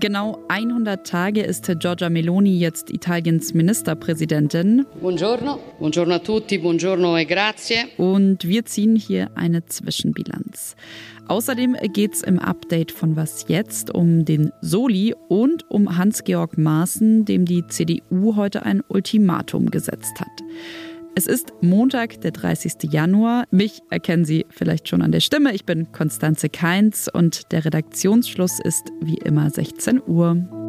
Genau 100 Tage ist Giorgia Meloni jetzt Italiens Ministerpräsidentin. Buongiorno, buongiorno a tutti, buongiorno e grazie. Und wir ziehen hier eine Zwischenbilanz. Außerdem geht es im Update von Was jetzt um den Soli und um Hans-Georg Maaßen, dem die CDU heute ein Ultimatum gesetzt hat. Es ist Montag, der 30. Januar. Mich erkennen Sie vielleicht schon an der Stimme. Ich bin Konstanze Keins und der Redaktionsschluss ist wie immer 16 Uhr.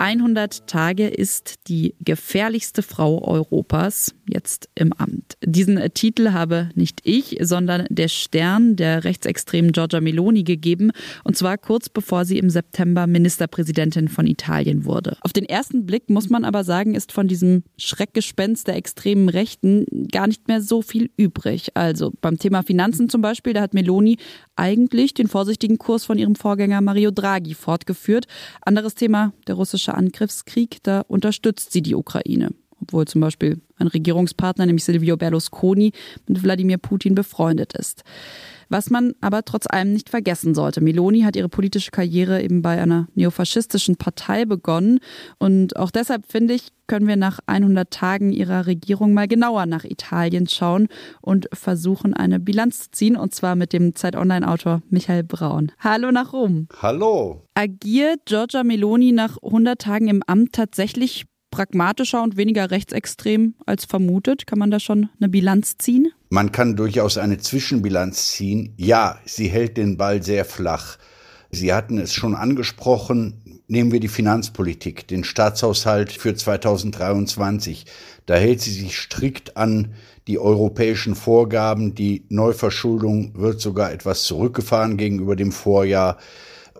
100 Tage ist die gefährlichste Frau Europas jetzt im Amt. Diesen Titel habe nicht ich, sondern der Stern der rechtsextremen Giorgia Meloni gegeben, und zwar kurz bevor sie im September Ministerpräsidentin von Italien wurde. Auf den ersten Blick muss man aber sagen, ist von diesem Schreckgespenst der extremen Rechten gar nicht mehr so viel übrig. Also beim Thema Finanzen zum Beispiel, da hat Meloni eigentlich den vorsichtigen Kurs von ihrem Vorgänger Mario Draghi fortgeführt. Anderes Thema, der russische russische Angriffskrieg, da unterstützt sie die Ukraine. Obwohl zum Beispiel ein Regierungspartner, nämlich Silvio Berlusconi, mit Wladimir Putin befreundet ist. Was man aber trotz allem nicht vergessen sollte. Meloni hat ihre politische Karriere eben bei einer neofaschistischen Partei begonnen. Und auch deshalb finde ich, können wir nach 100 Tagen ihrer Regierung mal genauer nach Italien schauen und versuchen, eine Bilanz zu ziehen. Und zwar mit dem Zeit-Online-Autor Michael Braun. Hallo nach Rom. Hallo. Agiert Giorgia Meloni nach 100 Tagen im Amt tatsächlich pragmatischer und weniger rechtsextrem als vermutet? Kann man da schon eine Bilanz ziehen? Man kann durchaus eine Zwischenbilanz ziehen. Ja, sie hält den Ball sehr flach. Sie hatten es schon angesprochen. Nehmen wir die Finanzpolitik, den Staatshaushalt für 2023. Da hält sie sich strikt an die europäischen Vorgaben. Die Neuverschuldung wird sogar etwas zurückgefahren gegenüber dem Vorjahr.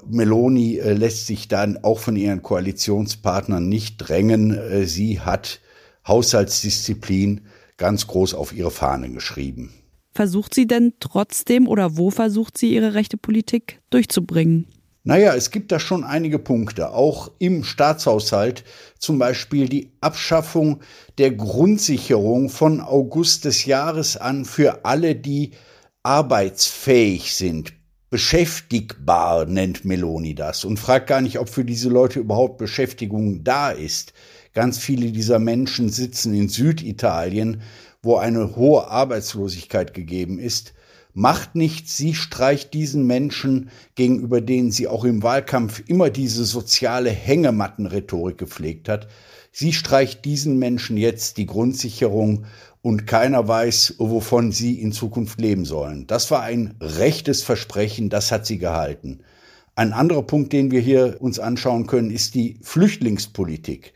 Meloni äh, lässt sich dann auch von ihren Koalitionspartnern nicht drängen. Äh, sie hat Haushaltsdisziplin ganz groß auf ihre Fahnen geschrieben. Versucht sie denn trotzdem oder wo versucht sie ihre rechte Politik durchzubringen? Naja, es gibt da schon einige Punkte, auch im Staatshaushalt, zum Beispiel die Abschaffung der Grundsicherung von August des Jahres an für alle, die arbeitsfähig sind, beschäftigbar nennt Meloni das und fragt gar nicht, ob für diese Leute überhaupt Beschäftigung da ist. Ganz viele dieser Menschen sitzen in Süditalien, wo eine hohe Arbeitslosigkeit gegeben ist. Macht nichts, sie streicht diesen Menschen, gegenüber denen sie auch im Wahlkampf immer diese soziale Hängemattenrhetorik gepflegt hat, sie streicht diesen Menschen jetzt die Grundsicherung und keiner weiß, wovon sie in Zukunft leben sollen. Das war ein rechtes Versprechen, das hat sie gehalten. Ein anderer Punkt, den wir hier uns anschauen können, ist die Flüchtlingspolitik.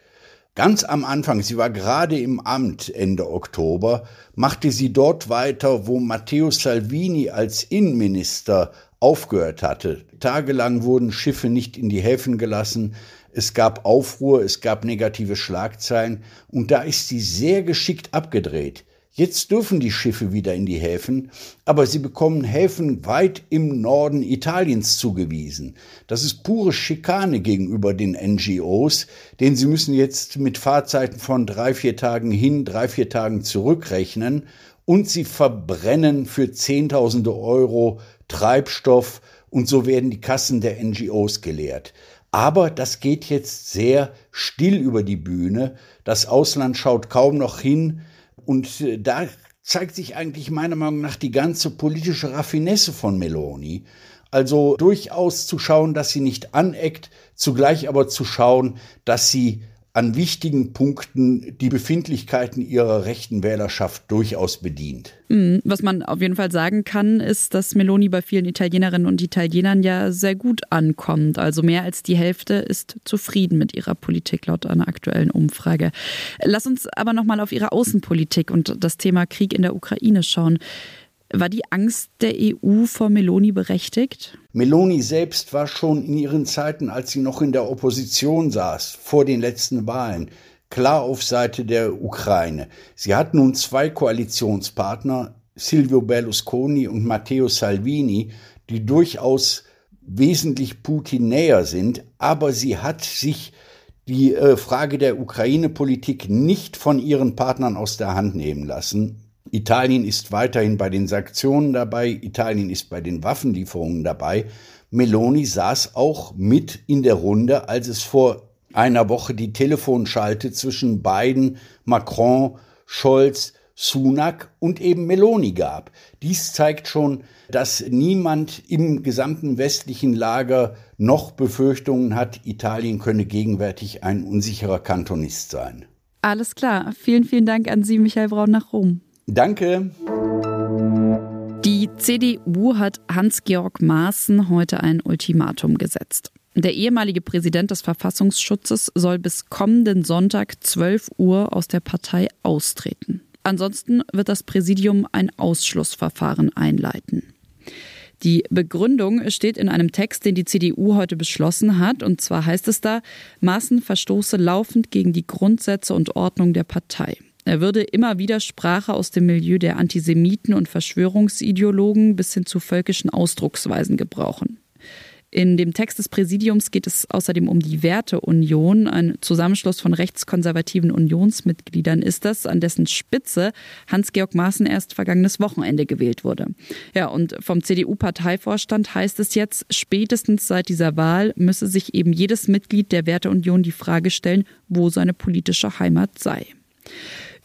Ganz am Anfang, sie war gerade im Amt Ende Oktober, machte sie dort weiter, wo Matteo Salvini als Innenminister aufgehört hatte. Tagelang wurden Schiffe nicht in die Häfen gelassen, es gab Aufruhr, es gab negative Schlagzeilen und da ist sie sehr geschickt abgedreht. Jetzt dürfen die Schiffe wieder in die Häfen, aber sie bekommen Häfen weit im Norden Italiens zugewiesen. Das ist pure Schikane gegenüber den NGOs, denn sie müssen jetzt mit Fahrzeiten von drei, vier Tagen hin, drei, vier Tagen zurückrechnen und sie verbrennen für Zehntausende Euro Treibstoff und so werden die Kassen der NGOs geleert. Aber das geht jetzt sehr still über die Bühne. Das Ausland schaut kaum noch hin. Und äh, da zeigt sich eigentlich meiner Meinung nach die ganze politische Raffinesse von Meloni. Also durchaus zu schauen, dass sie nicht aneckt, zugleich aber zu schauen, dass sie an wichtigen Punkten die Befindlichkeiten ihrer rechten Wählerschaft durchaus bedient. Mhm. Was man auf jeden Fall sagen kann, ist, dass Meloni bei vielen Italienerinnen und Italienern ja sehr gut ankommt. Also mehr als die Hälfte ist zufrieden mit ihrer Politik laut einer aktuellen Umfrage. Lass uns aber noch mal auf ihre Außenpolitik und das Thema Krieg in der Ukraine schauen. War die Angst der EU vor Meloni berechtigt? Meloni selbst war schon in ihren Zeiten, als sie noch in der Opposition saß, vor den letzten Wahlen, klar auf Seite der Ukraine. Sie hat nun zwei Koalitionspartner, Silvio Berlusconi und Matteo Salvini, die durchaus wesentlich Putin näher sind, aber sie hat sich die äh, Frage der Ukraine-Politik nicht von ihren Partnern aus der Hand nehmen lassen. Italien ist weiterhin bei den Sanktionen dabei, Italien ist bei den Waffenlieferungen dabei. Meloni saß auch mit in der Runde, als es vor einer Woche die Telefonschalte zwischen Biden, Macron, Scholz, Sunak und eben Meloni gab. Dies zeigt schon, dass niemand im gesamten westlichen Lager noch Befürchtungen hat, Italien könne gegenwärtig ein unsicherer Kantonist sein. Alles klar. Vielen, vielen Dank an Sie, Michael Braun, nach Rom. Danke. Die CDU hat Hans-Georg Maaßen heute ein Ultimatum gesetzt. Der ehemalige Präsident des Verfassungsschutzes soll bis kommenden Sonntag 12 Uhr aus der Partei austreten. Ansonsten wird das Präsidium ein Ausschlussverfahren einleiten. Die Begründung steht in einem Text, den die CDU heute beschlossen hat. Und zwar heißt es da, Maaßen verstoße laufend gegen die Grundsätze und Ordnung der Partei. Er würde immer wieder Sprache aus dem Milieu der Antisemiten und Verschwörungsideologen bis hin zu völkischen Ausdrucksweisen gebrauchen. In dem Text des Präsidiums geht es außerdem um die Werteunion. Ein Zusammenschluss von rechtskonservativen Unionsmitgliedern ist das, an dessen Spitze Hans-Georg Maaßen erst vergangenes Wochenende gewählt wurde. Ja, und vom CDU-Parteivorstand heißt es jetzt, spätestens seit dieser Wahl müsse sich eben jedes Mitglied der Werteunion die Frage stellen, wo seine politische Heimat sei.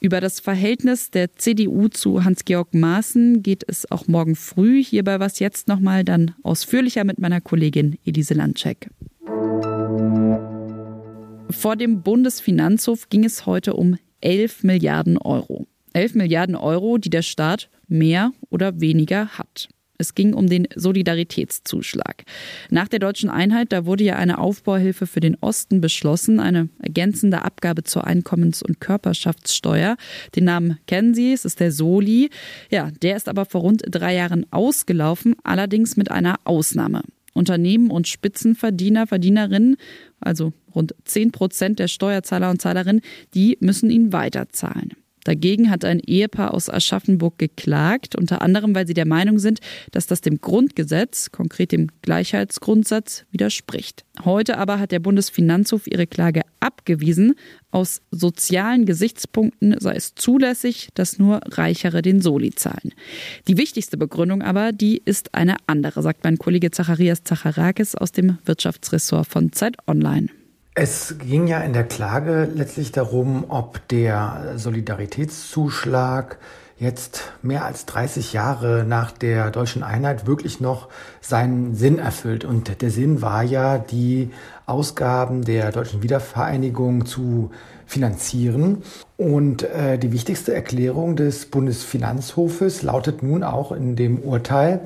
Über das Verhältnis der CDU zu Hans-Georg Maaßen geht es auch morgen früh hier bei Was Jetzt nochmal dann ausführlicher mit meiner Kollegin Elise Landcheck. Vor dem Bundesfinanzhof ging es heute um 11 Milliarden Euro. 11 Milliarden Euro, die der Staat mehr oder weniger hat. Es ging um den Solidaritätszuschlag. Nach der deutschen Einheit, da wurde ja eine Aufbauhilfe für den Osten beschlossen, eine ergänzende Abgabe zur Einkommens- und Körperschaftssteuer. Den Namen kennen Sie, es ist der Soli. Ja, der ist aber vor rund drei Jahren ausgelaufen, allerdings mit einer Ausnahme. Unternehmen und Spitzenverdiener, Verdienerinnen, also rund 10 Prozent der Steuerzahler und Zahlerinnen, die müssen ihn weiterzahlen. Dagegen hat ein Ehepaar aus Aschaffenburg geklagt, unter anderem, weil sie der Meinung sind, dass das dem Grundgesetz, konkret dem Gleichheitsgrundsatz, widerspricht. Heute aber hat der Bundesfinanzhof ihre Klage abgewiesen. Aus sozialen Gesichtspunkten sei es zulässig, dass nur Reichere den Soli zahlen. Die wichtigste Begründung aber, die ist eine andere, sagt mein Kollege Zacharias Zacharakis aus dem Wirtschaftsressort von Zeit Online. Es ging ja in der Klage letztlich darum, ob der Solidaritätszuschlag jetzt mehr als 30 Jahre nach der deutschen Einheit wirklich noch seinen Sinn erfüllt. Und der Sinn war ja, die Ausgaben der deutschen Wiedervereinigung zu finanzieren. Und äh, die wichtigste Erklärung des Bundesfinanzhofes lautet nun auch in dem Urteil,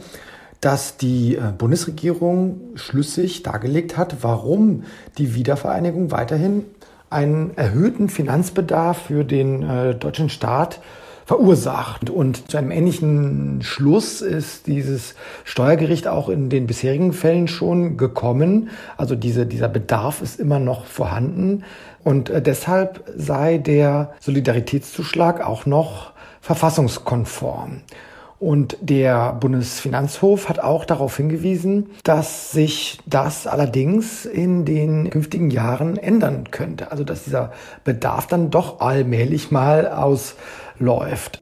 dass die äh, Bundesregierung schlüssig dargelegt hat, warum die Wiedervereinigung weiterhin einen erhöhten Finanzbedarf für den äh, deutschen Staat verursacht. Und zu einem ähnlichen Schluss ist dieses Steuergericht auch in den bisherigen Fällen schon gekommen. Also diese, dieser Bedarf ist immer noch vorhanden. Und äh, deshalb sei der Solidaritätszuschlag auch noch verfassungskonform. Und der Bundesfinanzhof hat auch darauf hingewiesen, dass sich das allerdings in den künftigen Jahren ändern könnte. Also dass dieser Bedarf dann doch allmählich mal ausläuft.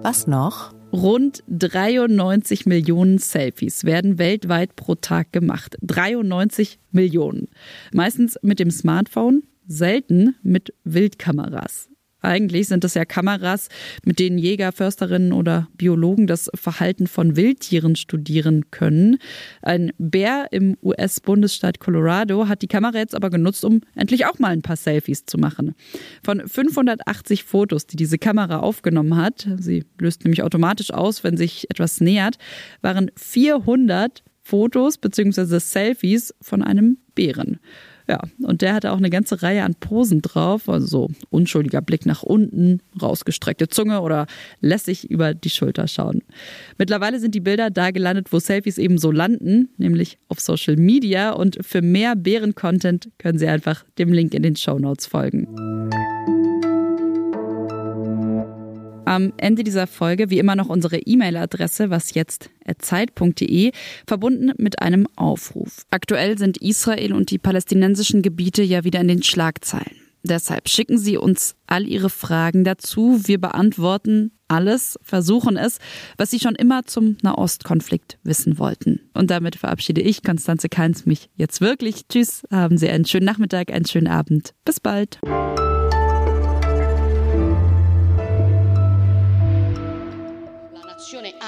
Was noch? Rund 93 Millionen Selfies werden weltweit pro Tag gemacht. 93 Millionen. Meistens mit dem Smartphone, selten mit Wildkameras. Eigentlich sind das ja Kameras, mit denen Jäger, Försterinnen oder Biologen das Verhalten von Wildtieren studieren können. Ein Bär im US-Bundesstaat Colorado hat die Kamera jetzt aber genutzt, um endlich auch mal ein paar Selfies zu machen. Von 580 Fotos, die diese Kamera aufgenommen hat, sie löst nämlich automatisch aus, wenn sich etwas nähert, waren 400 Fotos bzw. Selfies von einem Bären. Ja, und der hatte auch eine ganze Reihe an Posen drauf, also so unschuldiger Blick nach unten, rausgestreckte Zunge oder lässig über die Schulter schauen. Mittlerweile sind die Bilder da gelandet, wo Selfies eben so landen, nämlich auf Social Media und für mehr Bären-Content können Sie einfach dem Link in den Show Notes folgen. Am Ende dieser Folge wie immer noch unsere E-Mail-Adresse wasjetzt@zeit.de verbunden mit einem Aufruf. Aktuell sind Israel und die palästinensischen Gebiete ja wieder in den Schlagzeilen. Deshalb schicken Sie uns all Ihre Fragen dazu. Wir beantworten alles, versuchen es, was Sie schon immer zum Nahostkonflikt wissen wollten. Und damit verabschiede ich, Konstanze Keins, mich jetzt wirklich. Tschüss, haben Sie einen schönen Nachmittag, einen schönen Abend. Bis bald.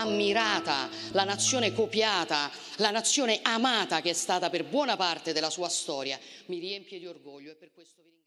Ammirata, la nazione copiata, la nazione amata che è stata per buona parte della sua storia, mi riempie di orgoglio e per questo vi